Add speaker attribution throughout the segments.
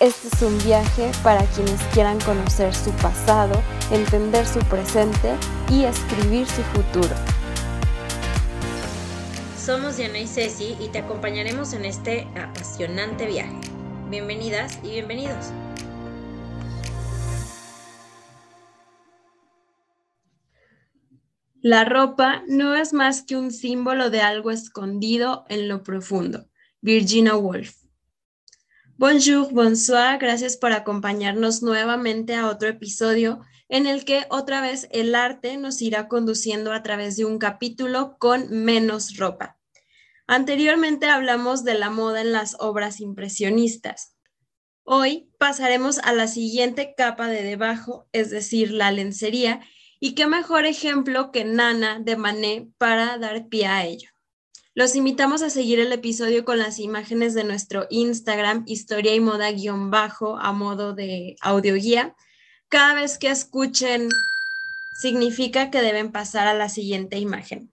Speaker 1: Este es un viaje para quienes quieran conocer su pasado, entender su presente y escribir su futuro.
Speaker 2: Somos Diana y Ceci y te acompañaremos en este apasionante viaje. Bienvenidas y bienvenidos.
Speaker 1: La ropa no es más que un símbolo de algo escondido en lo profundo. Virginia Woolf. Bonjour, bonsoir, gracias por acompañarnos nuevamente a otro episodio en el que otra vez el arte nos irá conduciendo a través de un capítulo con menos ropa. Anteriormente hablamos de la moda en las obras impresionistas. Hoy pasaremos a la siguiente capa de debajo, es decir, la lencería, y qué mejor ejemplo que Nana de Manet para dar pie a ello. Los invitamos a seguir el episodio con las imágenes de nuestro Instagram, historia y moda guion bajo, a modo de audioguía. Cada vez que escuchen, significa que deben pasar a la siguiente imagen.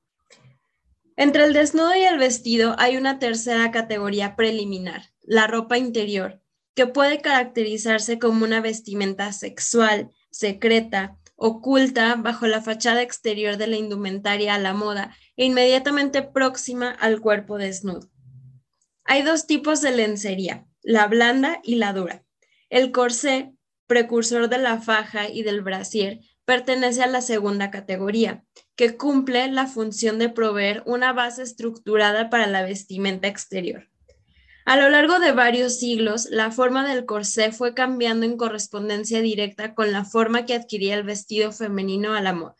Speaker 1: Entre el desnudo y el vestido hay una tercera categoría preliminar, la ropa interior, que puede caracterizarse como una vestimenta sexual, secreta, oculta bajo la fachada exterior de la indumentaria a la moda e inmediatamente próxima al cuerpo desnudo. Hay dos tipos de lencería, la blanda y la dura. El corsé, precursor de la faja y del brasier, pertenece a la segunda categoría, que cumple la función de proveer una base estructurada para la vestimenta exterior. A lo largo de varios siglos, la forma del corsé fue cambiando en correspondencia directa con la forma que adquiría el vestido femenino a la moda.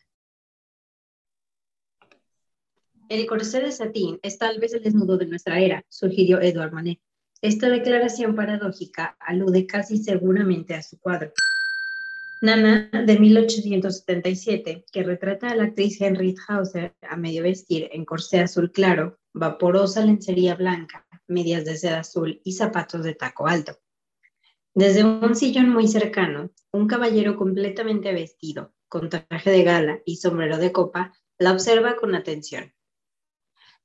Speaker 3: El corsé de satín es tal vez el desnudo de nuestra era, sugirió Edouard Manet. Esta declaración paradójica alude casi seguramente a su cuadro. Nana, de 1877, que retrata a la actriz Henriette Hauser a medio vestir en corsé azul claro, vaporosa lencería blanca, medias de seda azul y zapatos de taco alto. Desde un sillón muy cercano, un caballero completamente vestido, con traje de gala y sombrero de copa, la observa con atención.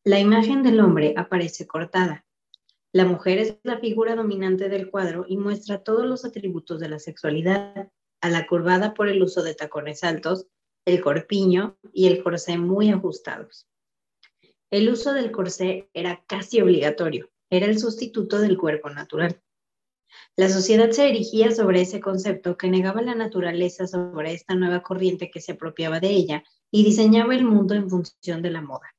Speaker 3: La imagen del hombre aparece cortada. La mujer es la figura dominante del cuadro y muestra todos los atributos de la sexualidad, a la curvada por el uso de tacones altos, el corpiño y el corsé muy ajustados. El uso del corsé era casi obligatorio, era el sustituto del cuerpo natural. La sociedad se erigía sobre ese concepto que negaba la naturaleza sobre esta nueva corriente que se apropiaba de ella y diseñaba el mundo en función de la moda.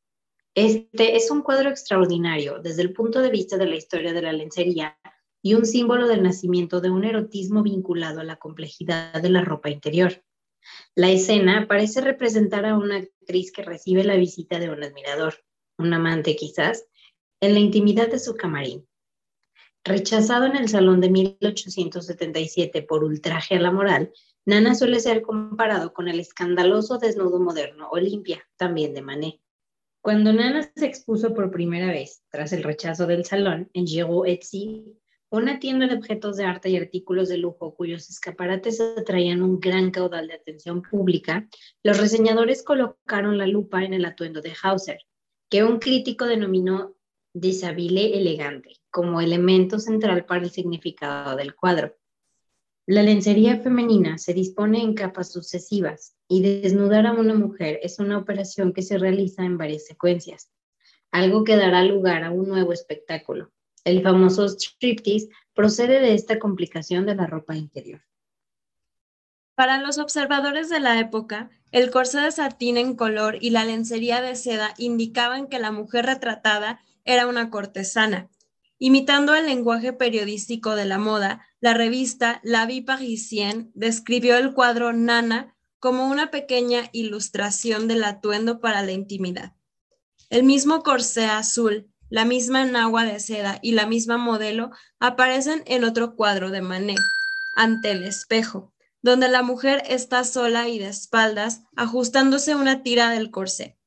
Speaker 3: Este es un cuadro extraordinario desde el punto de vista de la historia de la lencería y un símbolo del nacimiento de un erotismo vinculado a la complejidad de la ropa interior. La escena parece representar a una actriz que recibe la visita de un admirador, un amante quizás, en la intimidad de su camarín. Rechazado en el Salón de 1877 por ultraje a la moral, Nana suele ser comparado con el escandaloso desnudo moderno Olimpia, también de Manet. Cuando Nana se expuso por primera vez, tras el rechazo del salón, en Giraud Etsy, una tienda de objetos de arte y artículos de lujo cuyos escaparates atraían un gran caudal de atención pública, los reseñadores colocaron la lupa en el atuendo de Hauser, que un crítico denominó deshabile elegante como elemento central para el significado del cuadro. La lencería femenina se dispone en capas sucesivas y desnudar a una mujer es una operación que se realiza en varias secuencias, algo que dará lugar a un nuevo espectáculo. El famoso striptease procede de esta complicación de la ropa interior.
Speaker 1: Para los observadores de la época, el corsé de satín en color y la lencería de seda indicaban que la mujer retratada era una cortesana. Imitando el lenguaje periodístico de la moda, la revista La Vie Parisienne describió el cuadro Nana como una pequeña ilustración del atuendo para la intimidad. El mismo corsé azul, la misma enagua de seda y la misma modelo aparecen en otro cuadro de Manet, ante el espejo, donde la mujer está sola y de espaldas, ajustándose una tira del corsé.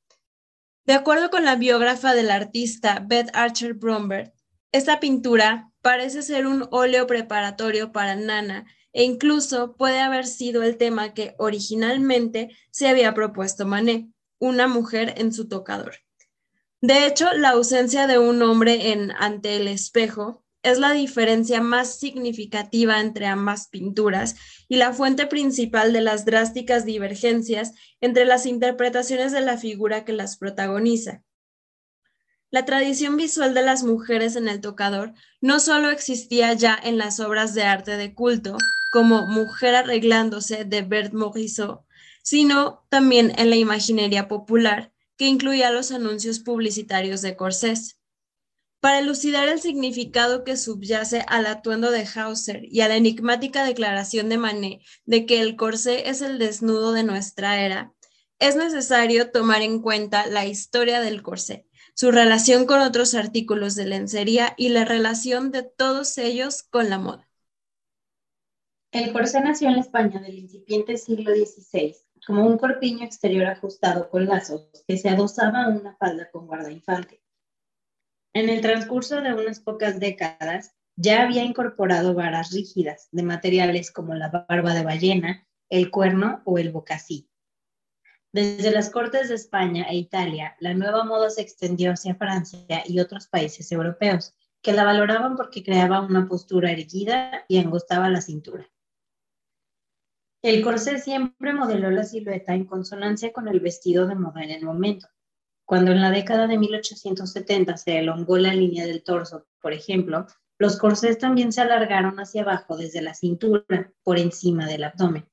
Speaker 1: De acuerdo con la biógrafa del artista Beth Archer Bromberg, esta pintura parece ser un óleo preparatorio para Nana e incluso puede haber sido el tema que originalmente se había propuesto Manet, una mujer en su tocador. De hecho, la ausencia de un hombre en ante el espejo es la diferencia más significativa entre ambas pinturas y la fuente principal de las drásticas divergencias entre las interpretaciones de la figura que las protagoniza. La tradición visual de las mujeres en el tocador no solo existía ya en las obras de arte de culto, como Mujer arreglándose de Bert Morisot, sino también en la imaginería popular, que incluía los anuncios publicitarios de corsés. Para elucidar el significado que subyace al atuendo de Hauser y a la enigmática declaración de Manet de que el corsé es el desnudo de nuestra era, es necesario tomar en cuenta la historia del corsé, su relación con otros artículos de lencería y la relación de todos ellos con la moda.
Speaker 3: El corsé nació en la España del incipiente siglo XVI como un corpiño exterior ajustado con lazos que se adosaba a una falda con guardainfante. En el transcurso de unas pocas décadas, ya había incorporado varas rígidas de materiales como la barba de ballena, el cuerno o el bocací. Desde las cortes de España e Italia, la nueva moda se extendió hacia Francia y otros países europeos, que la valoraban porque creaba una postura erguida y angostaba la cintura. El corsé siempre modeló la silueta en consonancia con el vestido de moda en el momento. Cuando en la década de 1870 se elongó la línea del torso, por ejemplo, los corsés también se alargaron hacia abajo desde la cintura, por encima del abdomen.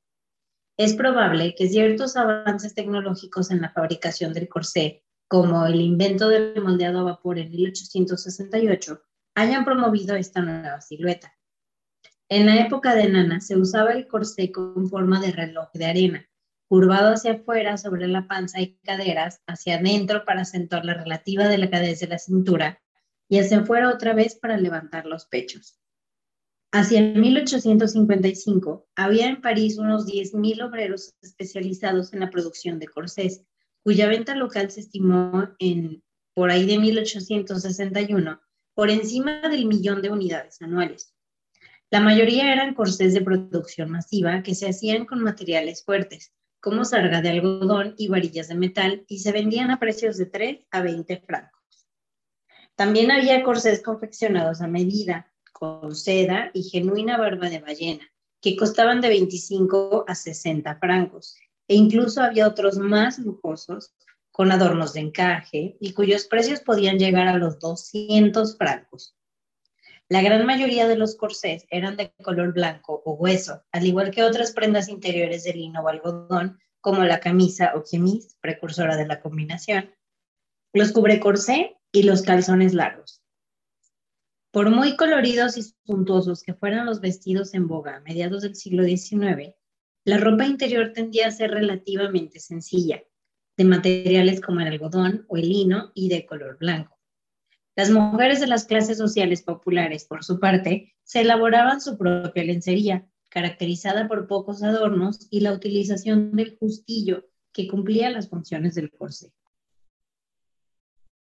Speaker 3: Es probable que ciertos avances tecnológicos en la fabricación del corsé, como el invento del moldeado a vapor en 1868, hayan promovido esta nueva silueta. En la época de Nana se usaba el corsé con forma de reloj de arena, curvado hacia afuera sobre la panza y caderas, hacia adentro para acentuar la relativa delgadez de la cintura y hacia afuera otra vez para levantar los pechos. Hacia 1855 había en París unos 10.000 obreros especializados en la producción de corsés, cuya venta local se estimó en, por ahí de 1861, por encima del millón de unidades anuales. La mayoría eran corsés de producción masiva que se hacían con materiales fuertes, como sarga de algodón y varillas de metal, y se vendían a precios de 3 a 20 francos. También había corsés confeccionados a medida, con seda y genuina barba de ballena, que costaban de 25 a 60 francos, e incluso había otros más lujosos, con adornos de encaje, y cuyos precios podían llegar a los 200 francos. La gran mayoría de los corsés eran de color blanco o hueso, al igual que otras prendas interiores de lino o algodón, como la camisa o chemise, precursora de la combinación, los corsé y los calzones largos. Por muy coloridos y suntuosos que fueran los vestidos en boga a mediados del siglo XIX, la ropa interior tendía a ser relativamente sencilla, de materiales como el algodón o el lino y de color blanco. Las mujeres de las clases sociales populares, por su parte, se elaboraban su propia lencería, caracterizada por pocos adornos y la utilización del justillo, que cumplía las funciones del corsé.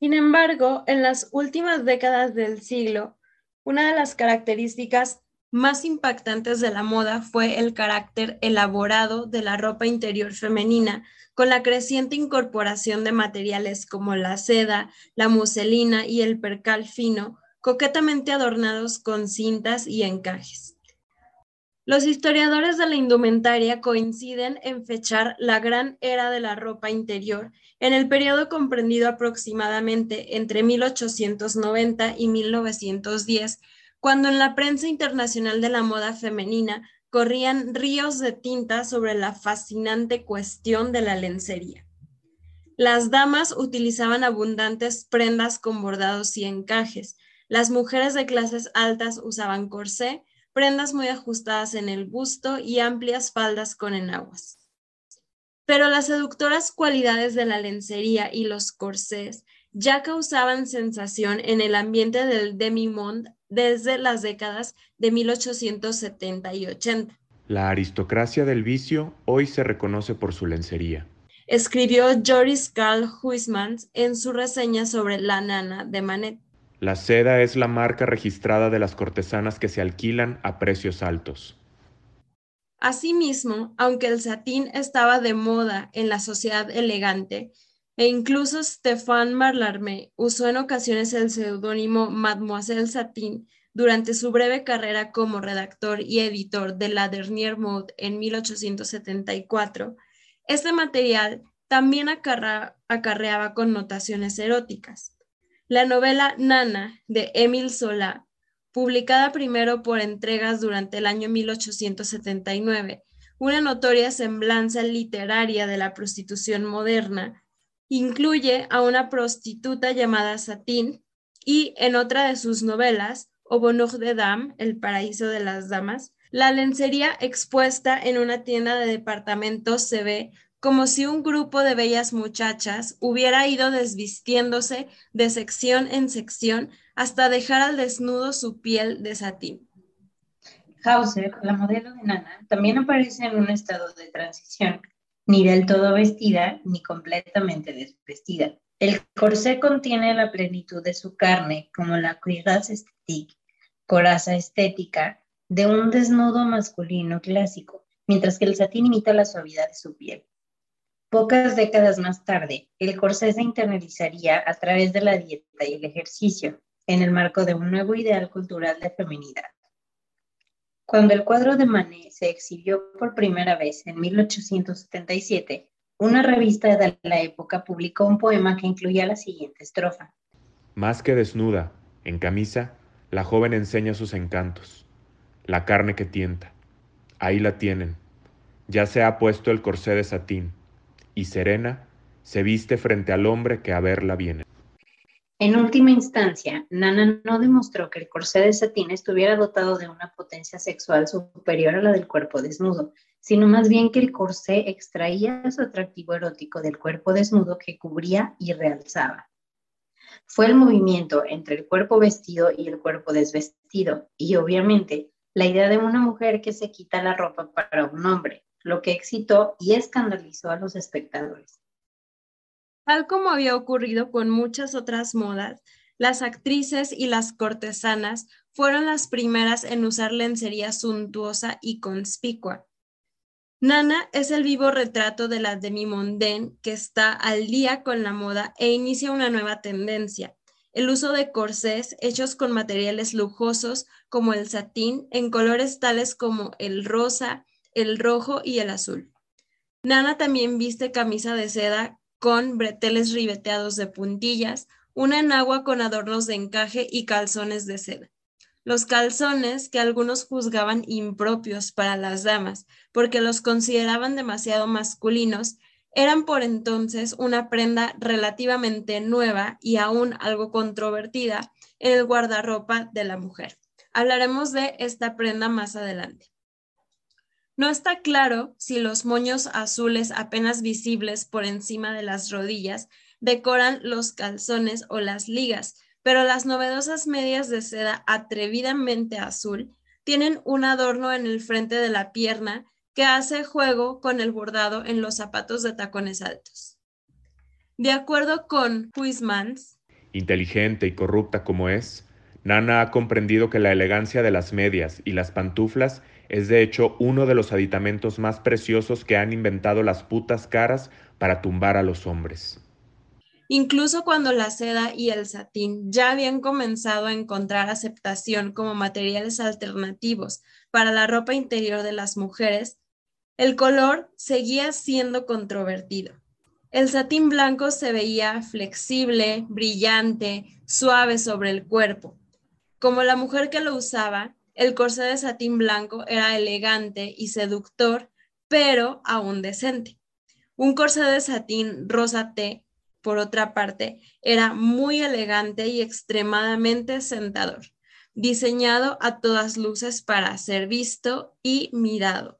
Speaker 1: Sin embargo, en las últimas décadas del siglo, una de las características más impactantes de la moda fue el carácter elaborado de la ropa interior femenina, con la creciente incorporación de materiales como la seda, la muselina y el percal fino, coquetamente adornados con cintas y encajes. Los historiadores de la indumentaria coinciden en fechar la gran era de la ropa interior en el periodo comprendido aproximadamente entre 1890 y 1910, cuando en la prensa internacional de la moda femenina corrían ríos de tinta sobre la fascinante cuestión de la lencería. Las damas utilizaban abundantes prendas con bordados y encajes. Las mujeres de clases altas usaban corsé, prendas muy ajustadas en el busto y amplias faldas con enaguas. Pero las seductoras cualidades de la lencería y los corsés ya causaban sensación en el ambiente del demi-monde desde las décadas de 1870 y 80.
Speaker 4: La aristocracia del vicio hoy se reconoce por su lencería.
Speaker 1: Escribió Joris Karl Huysmans en su reseña sobre La nana de Manet.
Speaker 4: La seda es la marca registrada de las cortesanas que se alquilan a precios altos.
Speaker 1: Asimismo, aunque el satín estaba de moda en la sociedad elegante, e incluso Stéphane Mallarmé usó en ocasiones el seudónimo Mademoiselle Satin durante su breve carrera como redactor y editor de La Dernière Mode en 1874, este material también acarreaba connotaciones eróticas. La novela Nana de Émile Zola publicada primero por entregas durante el año 1879, una notoria semblanza literaria de la prostitución moderna, incluye a una prostituta llamada Satín y en otra de sus novelas, Au bonheur de Dame, El paraíso de las damas, la lencería expuesta en una tienda de departamentos se ve como si un grupo de bellas muchachas hubiera ido desvistiéndose de sección en sección hasta dejar al desnudo su piel de satín.
Speaker 3: Hauser, la modelo de Nana, también aparece en un estado de transición, ni del todo vestida ni completamente desvestida. El corsé contiene la plenitud de su carne, como la cuirasse estétique, coraza estética, de un desnudo masculino clásico, mientras que el satín imita la suavidad de su piel. Pocas décadas más tarde, el corsé se internalizaría a través de la dieta y el ejercicio, en el marco de un nuevo ideal cultural de feminidad. Cuando el cuadro de Manet se exhibió por primera vez en 1877, una revista de la época publicó un poema que incluía la siguiente estrofa.
Speaker 4: Más que desnuda, en camisa, la joven enseña sus encantos, la carne que tienta. Ahí la tienen. Ya se ha puesto el corsé de satín y serena se viste frente al hombre que a verla viene.
Speaker 3: En última instancia, Nana no demostró que el corsé de satín estuviera dotado de una potencia sexual superior a la del cuerpo desnudo, sino más bien que el corsé extraía su atractivo erótico del cuerpo desnudo que cubría y realzaba. Fue el movimiento entre el cuerpo vestido y el cuerpo desvestido, y obviamente la idea de una mujer que se quita la ropa para un hombre, lo que excitó y escandalizó a los espectadores.
Speaker 1: Tal como había ocurrido con muchas otras modas, las actrices y las cortesanas fueron las primeras en usar lencería suntuosa y conspicua. Nana es el vivo retrato de la demi-mondaine que está al día con la moda e inicia una nueva tendencia, el uso de corsés hechos con materiales lujosos como el satín en colores tales como el rosa, el rojo y el azul. Nana también viste camisa de seda con breteles ribeteados de puntillas, una enagua con adornos de encaje y calzones de seda. Los calzones que algunos juzgaban impropios para las damas porque los consideraban demasiado masculinos, eran por entonces una prenda relativamente nueva y aún algo controvertida en el guardarropa de la mujer. Hablaremos de esta prenda más adelante. No está claro si los moños azules apenas visibles por encima de las rodillas decoran los calzones o las ligas, pero las novedosas medias de seda atrevidamente azul tienen un adorno en el frente de la pierna que hace juego con el bordado en los zapatos de tacones altos. De acuerdo con Huysmans,
Speaker 4: inteligente y corrupta como es, Nana ha comprendido que la elegancia de las medias y las pantuflas es de hecho uno de los aditamentos más preciosos que han inventado las putas caras para tumbar a los hombres.
Speaker 1: Incluso cuando la seda y el satín ya habían comenzado a encontrar aceptación como materiales alternativos para la ropa interior de las mujeres, el color seguía siendo controvertido. El satín blanco se veía flexible, brillante, suave sobre el cuerpo. Como la mujer que lo usaba, el corsé de satín blanco era elegante y seductor, pero aún decente. Un corsé de satín rosa té, por otra parte, era muy elegante y extremadamente sentador, diseñado a todas luces para ser visto y mirado.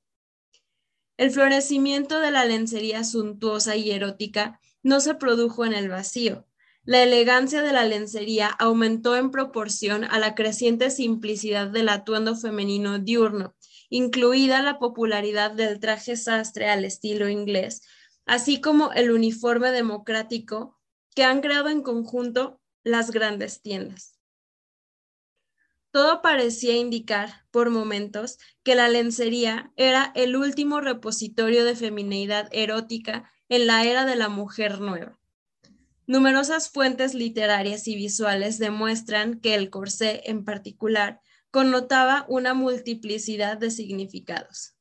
Speaker 1: El florecimiento de la lencería suntuosa y erótica no se produjo en el vacío. La elegancia de la lencería aumentó en proporción a la creciente simplicidad del atuendo femenino diurno, incluida la popularidad del traje sastre al estilo inglés, así como el uniforme democrático que han creado en conjunto las grandes tiendas. Todo parecía indicar, por momentos, que la lencería era el último repositorio de feminidad erótica en la era de la mujer nueva. Numerosas fuentes literarias y visuales demuestran que el corsé en particular connotaba una multiplicidad de significados.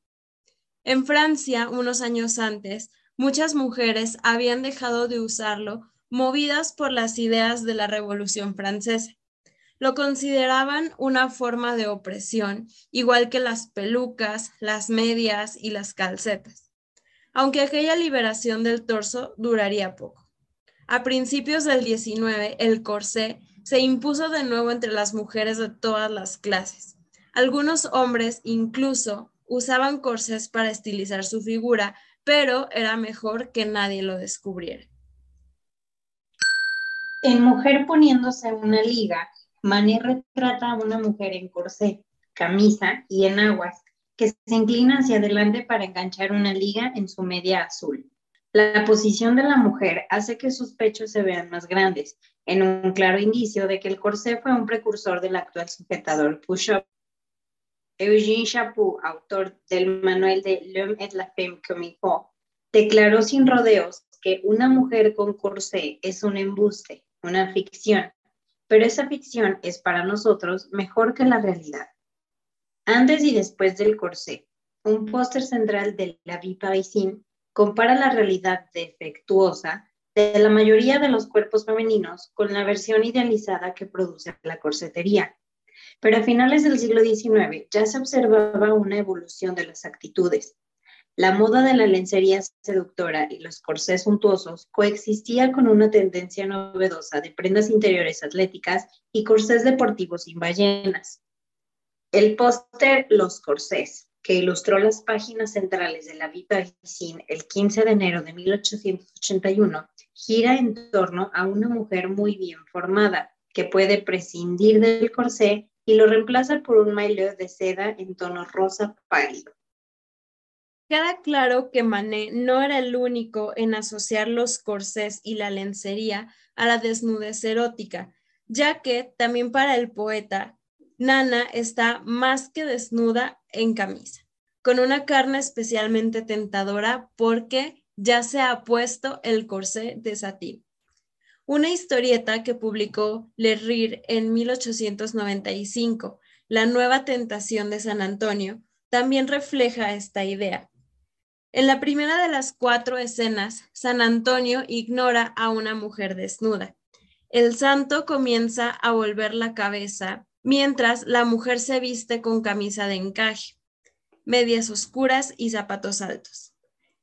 Speaker 1: En Francia, unos años antes, muchas mujeres habían dejado de usarlo movidas por las ideas de la Revolución Francesa. Lo consideraban una forma de opresión, igual que las pelucas, las medias y las calcetas, aunque aquella liberación del torso duraría poco. A principios del 19, el corsé se impuso de nuevo entre las mujeres de todas las clases. Algunos hombres incluso usaban corsés para estilizar su figura, pero era mejor que nadie lo descubriera.
Speaker 3: En Mujer poniéndose una liga, Manet retrata a una mujer en corsé, camisa y en aguas, que se inclina hacia adelante para enganchar una liga en su media azul. La posición de la mujer hace que sus pechos se vean más grandes, en un claro indicio de que el corsé fue un precursor del actual sujetador push-up. Eugène Chaput, autor del manual de L'homme et la femme comme declaró sin rodeos que una mujer con corsé es un embuste, una ficción, pero esa ficción es para nosotros mejor que la realidad. Antes y después del corsé, un póster central de La Vie compara la realidad defectuosa de la mayoría de los cuerpos femeninos con la versión idealizada que produce la corsetería. Pero a finales del siglo XIX ya se observaba una evolución de las actitudes. La moda de la lencería seductora y los corsés suntuosos coexistía con una tendencia novedosa de prendas interiores atléticas y corsés deportivos sin ballenas. El póster Los corsés que ilustró las páginas centrales de la Vie Parisienne el 15 de enero de 1881, gira en torno a una mujer muy bien formada, que puede prescindir del corsé y lo reemplaza por un maillot de seda en tono rosa pálido.
Speaker 1: Queda claro que Manet no era el único en asociar los corsés y la lencería a la desnudez erótica, ya que también para el poeta Nana está más que desnuda en camisa, con una carne especialmente tentadora porque ya se ha puesto el corsé de satín. Una historieta que publicó Le Rire en 1895, La nueva tentación de San Antonio, también refleja esta idea. En la primera de las cuatro escenas, San Antonio ignora a una mujer desnuda. El santo comienza a volver la cabeza mientras la mujer se viste con camisa de encaje, medias oscuras y zapatos altos.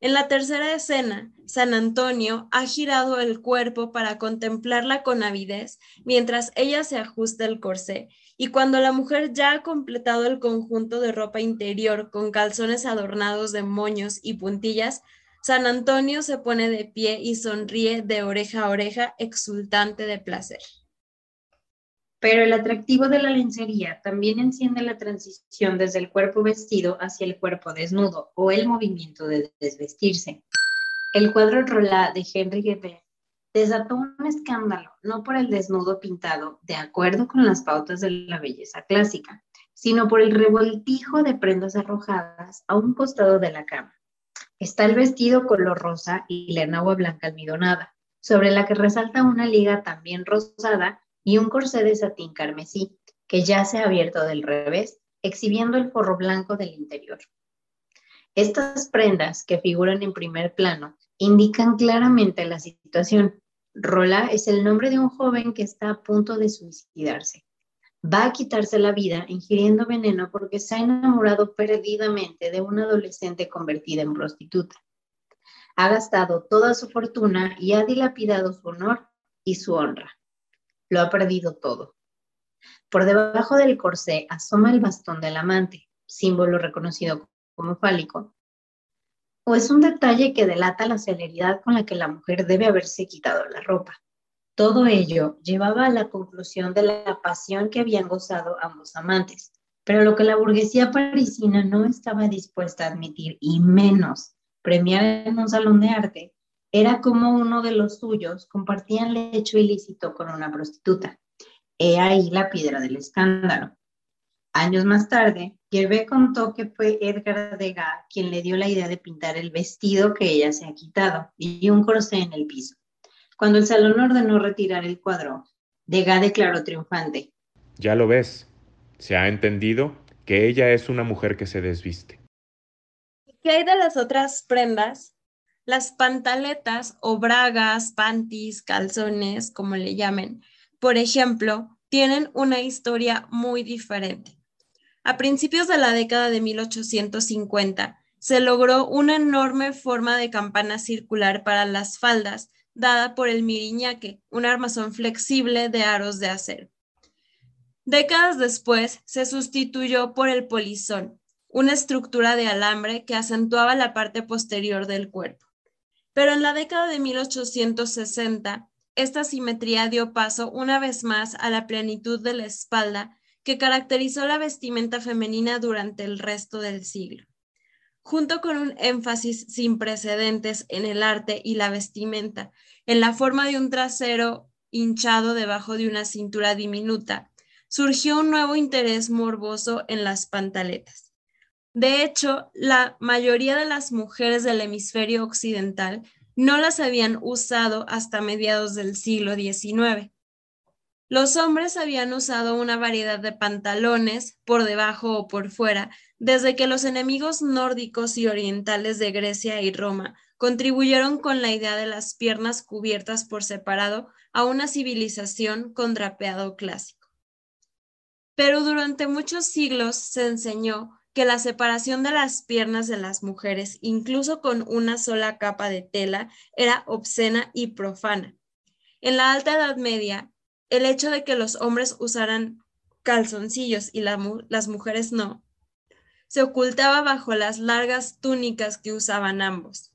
Speaker 1: En la tercera escena, San Antonio ha girado el cuerpo para contemplarla con avidez mientras ella se ajusta el corsé y cuando la mujer ya ha completado el conjunto de ropa interior con calzones adornados de moños y puntillas, San Antonio se pone de pie y sonríe de oreja a oreja exultante de placer.
Speaker 3: Pero el atractivo de la lencería también enciende la transición desde el cuerpo vestido hacia el cuerpo desnudo o el movimiento de desvestirse. El cuadro Rolá de Henry Guebert desató un escándalo, no por el desnudo pintado de acuerdo con las pautas de la belleza clásica, sino por el revoltijo de prendas arrojadas a un costado de la cama. Está el vestido color rosa y la enagua blanca almidonada, sobre la que resalta una liga también rosada y un corsé de satín carmesí que ya se ha abierto del revés, exhibiendo el forro blanco del interior. Estas prendas que figuran en primer plano indican claramente la situación. Rola es el nombre de un joven que está a punto de suicidarse. Va a quitarse la vida ingiriendo veneno porque se ha enamorado perdidamente de una adolescente convertida en prostituta. Ha gastado toda su fortuna y ha dilapidado su honor y su honra lo ha perdido todo. Por debajo del corsé asoma el bastón del amante, símbolo reconocido como fálico, o es un detalle que delata la celeridad con la que la mujer debe haberse quitado la ropa. Todo ello llevaba a la conclusión de la pasión que habían gozado ambos amantes, pero lo que la burguesía parisina no estaba dispuesta a admitir, y menos premiar en un salón de arte, era como uno de los suyos compartían lecho ilícito con una prostituta. He ahí la piedra del escándalo. Años más tarde, Gervais contó que fue Edgar Degas quien le dio la idea de pintar el vestido que ella se ha quitado y un corsé en el piso. Cuando el salón ordenó retirar el cuadro, Degas declaró triunfante.
Speaker 4: Ya lo ves, se ha entendido que ella es una mujer que se desviste.
Speaker 1: ¿Qué hay de las otras prendas? Las pantaletas o bragas, panties, calzones, como le llamen, por ejemplo, tienen una historia muy diferente. A principios de la década de 1850, se logró una enorme forma de campana circular para las faldas, dada por el miriñaque, un armazón flexible de aros de acero. Décadas después, se sustituyó por el polizón, una estructura de alambre que acentuaba la parte posterior del cuerpo. Pero en la década de 1860, esta simetría dio paso una vez más a la plenitud de la espalda que caracterizó la vestimenta femenina durante el resto del siglo. Junto con un énfasis sin precedentes en el arte y la vestimenta, en la forma de un trasero hinchado debajo de una cintura diminuta, surgió un nuevo interés morboso en las pantaletas. De hecho, la mayoría de las mujeres del hemisferio occidental no las habían usado hasta mediados del siglo XIX. Los hombres habían usado una variedad de pantalones por debajo o por fuera desde que los enemigos nórdicos y orientales de Grecia y Roma contribuyeron con la idea de las piernas cubiertas por separado a una civilización con drapeado clásico. Pero durante muchos siglos se enseñó que la separación de las piernas de las mujeres, incluso con una sola capa de tela, era obscena y profana. En la Alta Edad Media, el hecho de que los hombres usaran calzoncillos y las mujeres no, se ocultaba bajo las largas túnicas que usaban ambos.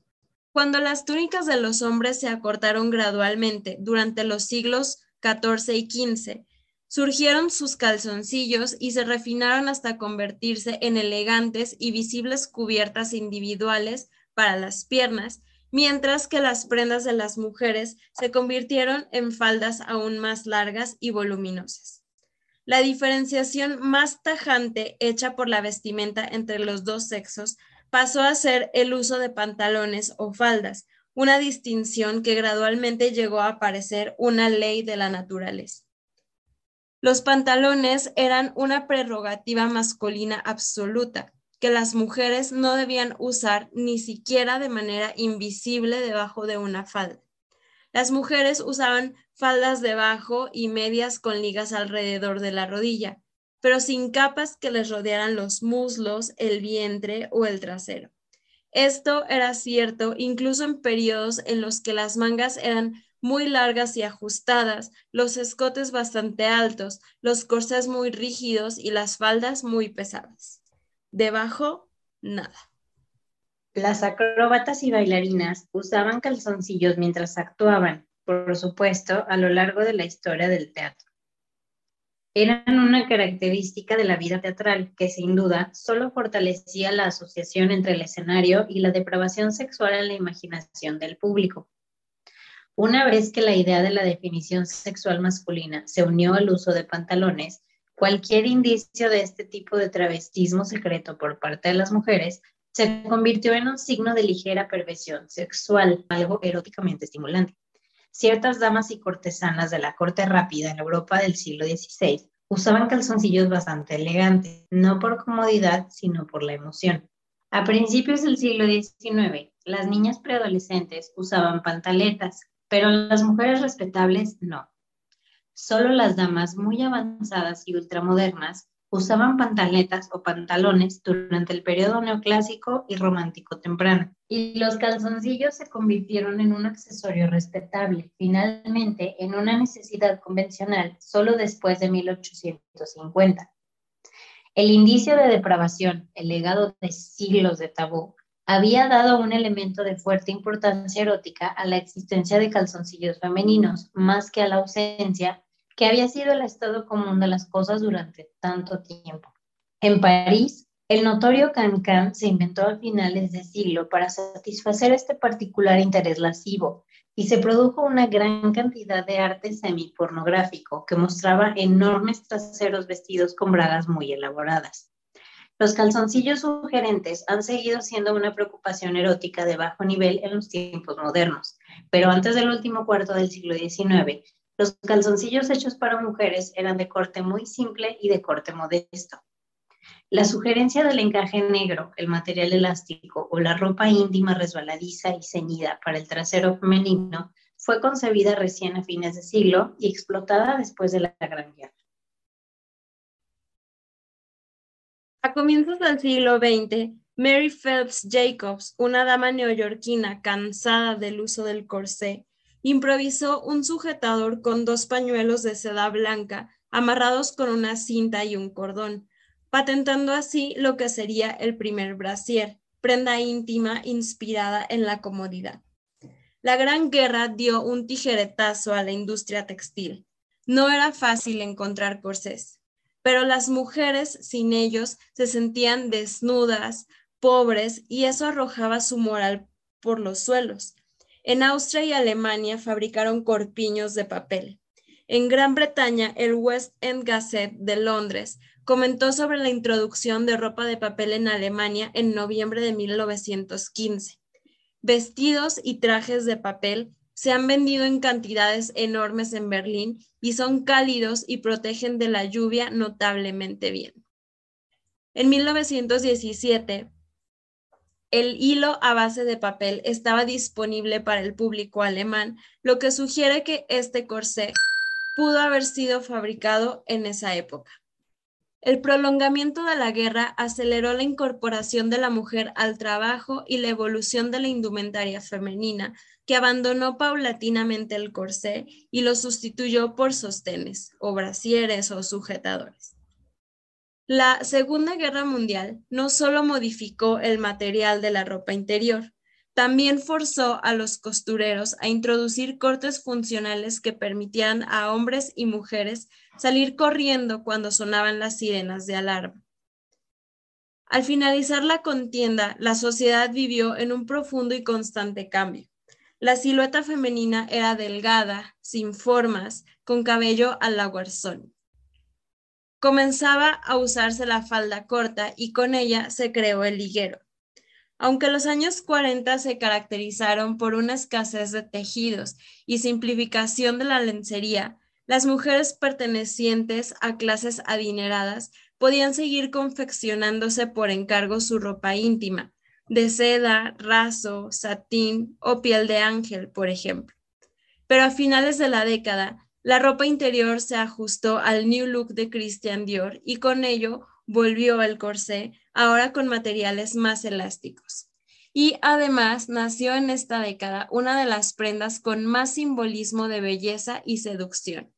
Speaker 1: Cuando las túnicas de los hombres se acortaron gradualmente durante los siglos XIV y XV, Surgieron sus calzoncillos y se refinaron hasta convertirse en elegantes y visibles cubiertas individuales para las piernas, mientras que las prendas de las mujeres se convirtieron en faldas aún más largas y voluminosas. La diferenciación más tajante hecha por la vestimenta entre los dos sexos pasó a ser el uso de pantalones o faldas, una distinción que gradualmente llegó a parecer una ley de la naturaleza. Los pantalones eran una prerrogativa masculina absoluta que las mujeres no debían usar ni siquiera de manera invisible debajo de una falda. Las mujeres usaban faldas debajo y medias con ligas alrededor de la rodilla, pero sin capas que les rodearan los muslos, el vientre o el trasero. Esto era cierto incluso en periodos en los que las mangas eran muy largas y ajustadas, los escotes bastante altos, los corsés muy rígidos y las faldas muy pesadas. Debajo, nada.
Speaker 3: Las acróbatas y bailarinas usaban calzoncillos mientras actuaban, por supuesto, a lo largo de la historia del teatro. Eran una característica de la vida teatral que sin duda solo fortalecía la asociación entre el escenario y la depravación sexual en la imaginación del público. Una vez que la idea de la definición sexual masculina se unió al uso de pantalones, cualquier indicio de este tipo de travestismo secreto por parte de las mujeres se convirtió en un signo de ligera perversión sexual, algo eróticamente estimulante. Ciertas damas y cortesanas de la corte rápida en Europa del siglo XVI usaban calzoncillos bastante elegantes, no por comodidad, sino por la emoción. A principios del siglo XIX, las niñas preadolescentes usaban pantaletas, pero las mujeres respetables no. Solo las damas muy avanzadas y ultramodernas usaban pantaletas o pantalones durante el periodo neoclásico y romántico temprano, y los calzoncillos se convirtieron en un accesorio respetable, finalmente en una necesidad convencional solo después de 1850. El indicio de depravación, el legado de siglos de tabú, había dado un elemento de fuerte importancia erótica a la existencia de calzoncillos femeninos, más que a la ausencia, que había sido el estado común de las cosas durante tanto tiempo. En París, el notorio cancan se inventó a finales de siglo para satisfacer este particular interés lascivo y se produjo una gran cantidad de arte semipornográfico que mostraba enormes traseros vestidos con bragas muy elaboradas. Los calzoncillos sugerentes han seguido siendo una preocupación erótica de bajo nivel en los tiempos modernos, pero antes del último cuarto del siglo XIX, los calzoncillos hechos para mujeres eran de corte muy simple y de corte modesto. La sugerencia del encaje negro, el material elástico o la ropa íntima resbaladiza y ceñida para el trasero femenino fue concebida recién a fines de siglo y explotada después de la Gran Guerra.
Speaker 1: A comienzos del siglo XX, Mary Phelps Jacobs, una dama neoyorquina cansada del uso del corsé, improvisó un sujetador con dos pañuelos de seda blanca amarrados con una cinta y un cordón, patentando así lo que sería el primer brasier, prenda íntima inspirada en la comodidad. La Gran Guerra dio un tijeretazo a la industria textil. No era fácil encontrar corsés pero las mujeres sin ellos se sentían desnudas, pobres, y eso arrojaba su moral por los suelos. En Austria y Alemania fabricaron corpiños de papel. En Gran Bretaña, el West End Gazette de Londres comentó sobre la introducción de ropa de papel en Alemania en noviembre de 1915. Vestidos y trajes de papel se han vendido en cantidades enormes en Berlín y son cálidos y protegen de la lluvia notablemente bien. En 1917, el hilo a base de papel estaba disponible para el público alemán, lo que sugiere que este corsé pudo haber sido fabricado en esa época. El prolongamiento de la guerra aceleró la incorporación de la mujer al trabajo y la evolución de la indumentaria femenina, que abandonó paulatinamente el corsé y lo sustituyó por sostenes o brasieres o sujetadores. La Segunda Guerra Mundial no solo modificó el material de la ropa interior, también forzó a los costureros a introducir cortes funcionales que permitían a hombres y mujeres salir corriendo cuando sonaban las sirenas de alarma. Al finalizar la contienda, la sociedad vivió en un profundo y constante cambio. La silueta femenina era delgada, sin formas, con cabello al aguarzón. Comenzaba a usarse la falda corta y con ella se creó el liguero. Aunque los años 40 se caracterizaron por una escasez de tejidos y simplificación de la lencería, las mujeres pertenecientes a clases adineradas podían seguir confeccionándose por encargo su ropa íntima, de seda, raso, satín o piel de ángel, por ejemplo. Pero a finales de la década, la ropa interior se ajustó al new look de Christian Dior y con ello volvió el corsé, ahora con materiales más elásticos. Y además nació en esta década una de las prendas con más simbolismo de belleza y seducción,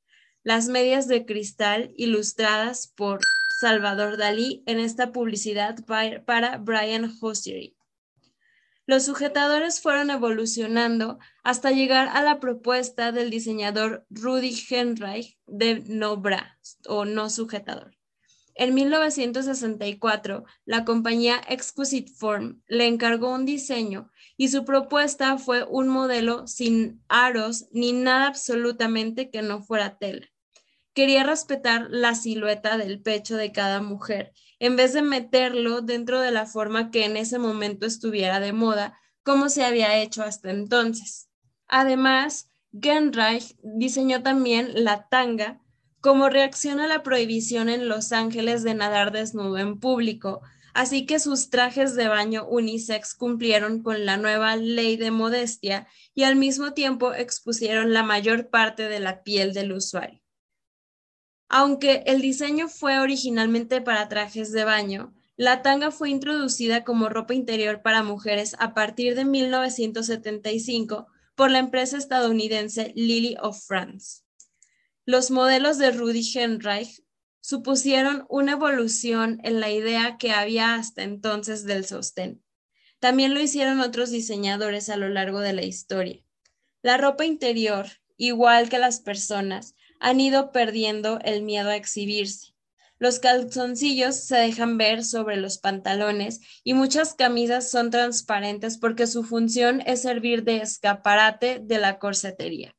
Speaker 1: las medias de cristal ilustradas por Salvador Dalí en esta publicidad para Brian Hosiery. Los sujetadores fueron evolucionando hasta llegar a la propuesta del diseñador Rudy Henrich de no bra o no sujetador. En 1964, la compañía Exquisite Form le encargó un diseño y su propuesta fue un modelo sin aros ni nada absolutamente que no fuera tela. Quería respetar la silueta del pecho de cada mujer, en vez de meterlo dentro de la forma que en ese momento estuviera de moda, como se había hecho hasta entonces. Además, Genreich diseñó también la tanga, como reacción a la prohibición en Los Ángeles de nadar desnudo en público, así que sus trajes de baño unisex cumplieron con la nueva ley de modestia y al mismo tiempo expusieron la mayor parte de la piel del usuario. Aunque el diseño fue originalmente para trajes de baño, la tanga fue introducida como ropa interior para mujeres a partir de 1975 por la empresa estadounidense Lily of France. Los modelos de Rudy Henrich supusieron una evolución en la idea que había hasta entonces del sostén. También lo hicieron otros diseñadores a lo largo de la historia. La ropa interior, igual que las personas, han ido perdiendo el miedo a exhibirse. Los calzoncillos se dejan ver sobre los pantalones y muchas camisas son transparentes porque su función es servir de escaparate de la corsetería.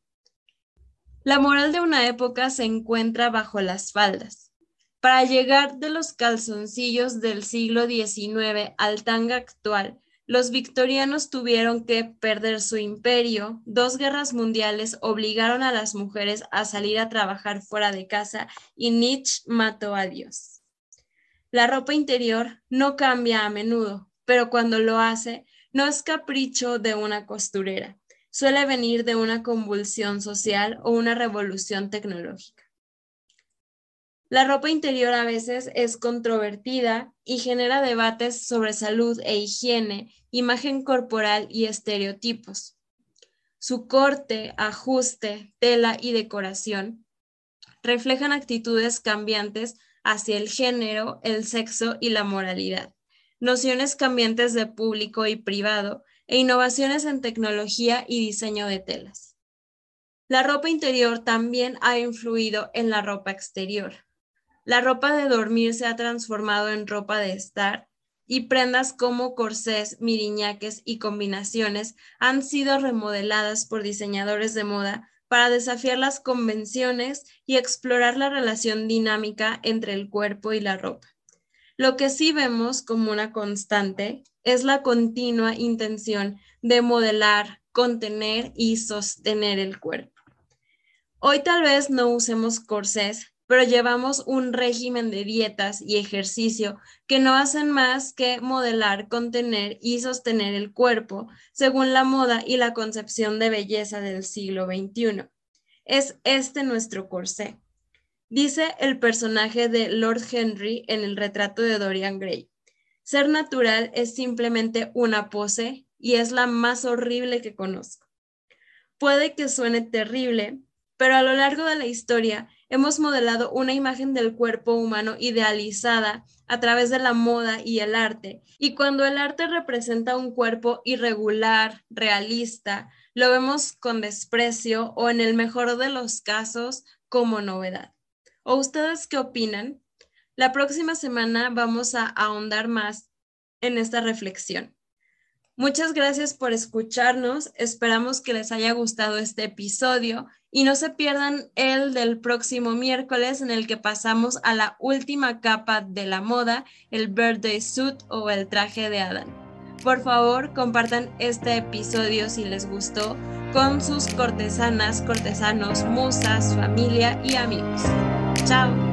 Speaker 1: La moral de una época se encuentra bajo las faldas. Para llegar de los calzoncillos del siglo XIX al tanga actual, los victorianos tuvieron que perder su imperio, dos guerras mundiales obligaron a las mujeres a salir a trabajar fuera de casa y Nietzsche mató a Dios. La ropa interior no cambia a menudo, pero cuando lo hace, no es capricho de una costurera, suele venir de una convulsión social o una revolución tecnológica. La ropa interior a veces es controvertida y genera debates sobre salud e higiene, imagen corporal y estereotipos. Su corte, ajuste, tela y decoración reflejan actitudes cambiantes hacia el género, el sexo y la moralidad, nociones cambiantes de público y privado e innovaciones en tecnología y diseño de telas. La ropa interior también ha influido en la ropa exterior. La ropa de dormir se ha transformado en ropa de estar y prendas como corsés, miriñaques y combinaciones han sido remodeladas por diseñadores de moda para desafiar las convenciones y explorar la relación dinámica entre el cuerpo y la ropa. Lo que sí vemos como una constante es la continua intención de modelar, contener y sostener el cuerpo. Hoy tal vez no usemos corsés, pero llevamos un régimen de dietas y ejercicio que no hacen más que modelar, contener y sostener el cuerpo según la moda y la concepción de belleza del siglo XXI. Es este nuestro corsé. Dice el personaje de Lord Henry en el retrato de Dorian Gray. Ser natural es simplemente una pose y es la más horrible que conozco. Puede que suene terrible, pero a lo largo de la historia hemos modelado una imagen del cuerpo humano idealizada a través de la moda y el arte. Y cuando el arte representa un cuerpo irregular, realista, lo vemos con desprecio o en el mejor de los casos como novedad. ¿O ustedes qué opinan? La próxima semana vamos a ahondar más en esta reflexión. Muchas gracias por escucharnos. Esperamos que les haya gustado este episodio y no se pierdan el del próximo miércoles en el que pasamos a la última capa de la moda, el birthday suit o el traje de Adán. Por favor, compartan este episodio si les gustó con sus cortesanas, cortesanos, musas, familia y amigos. Chao.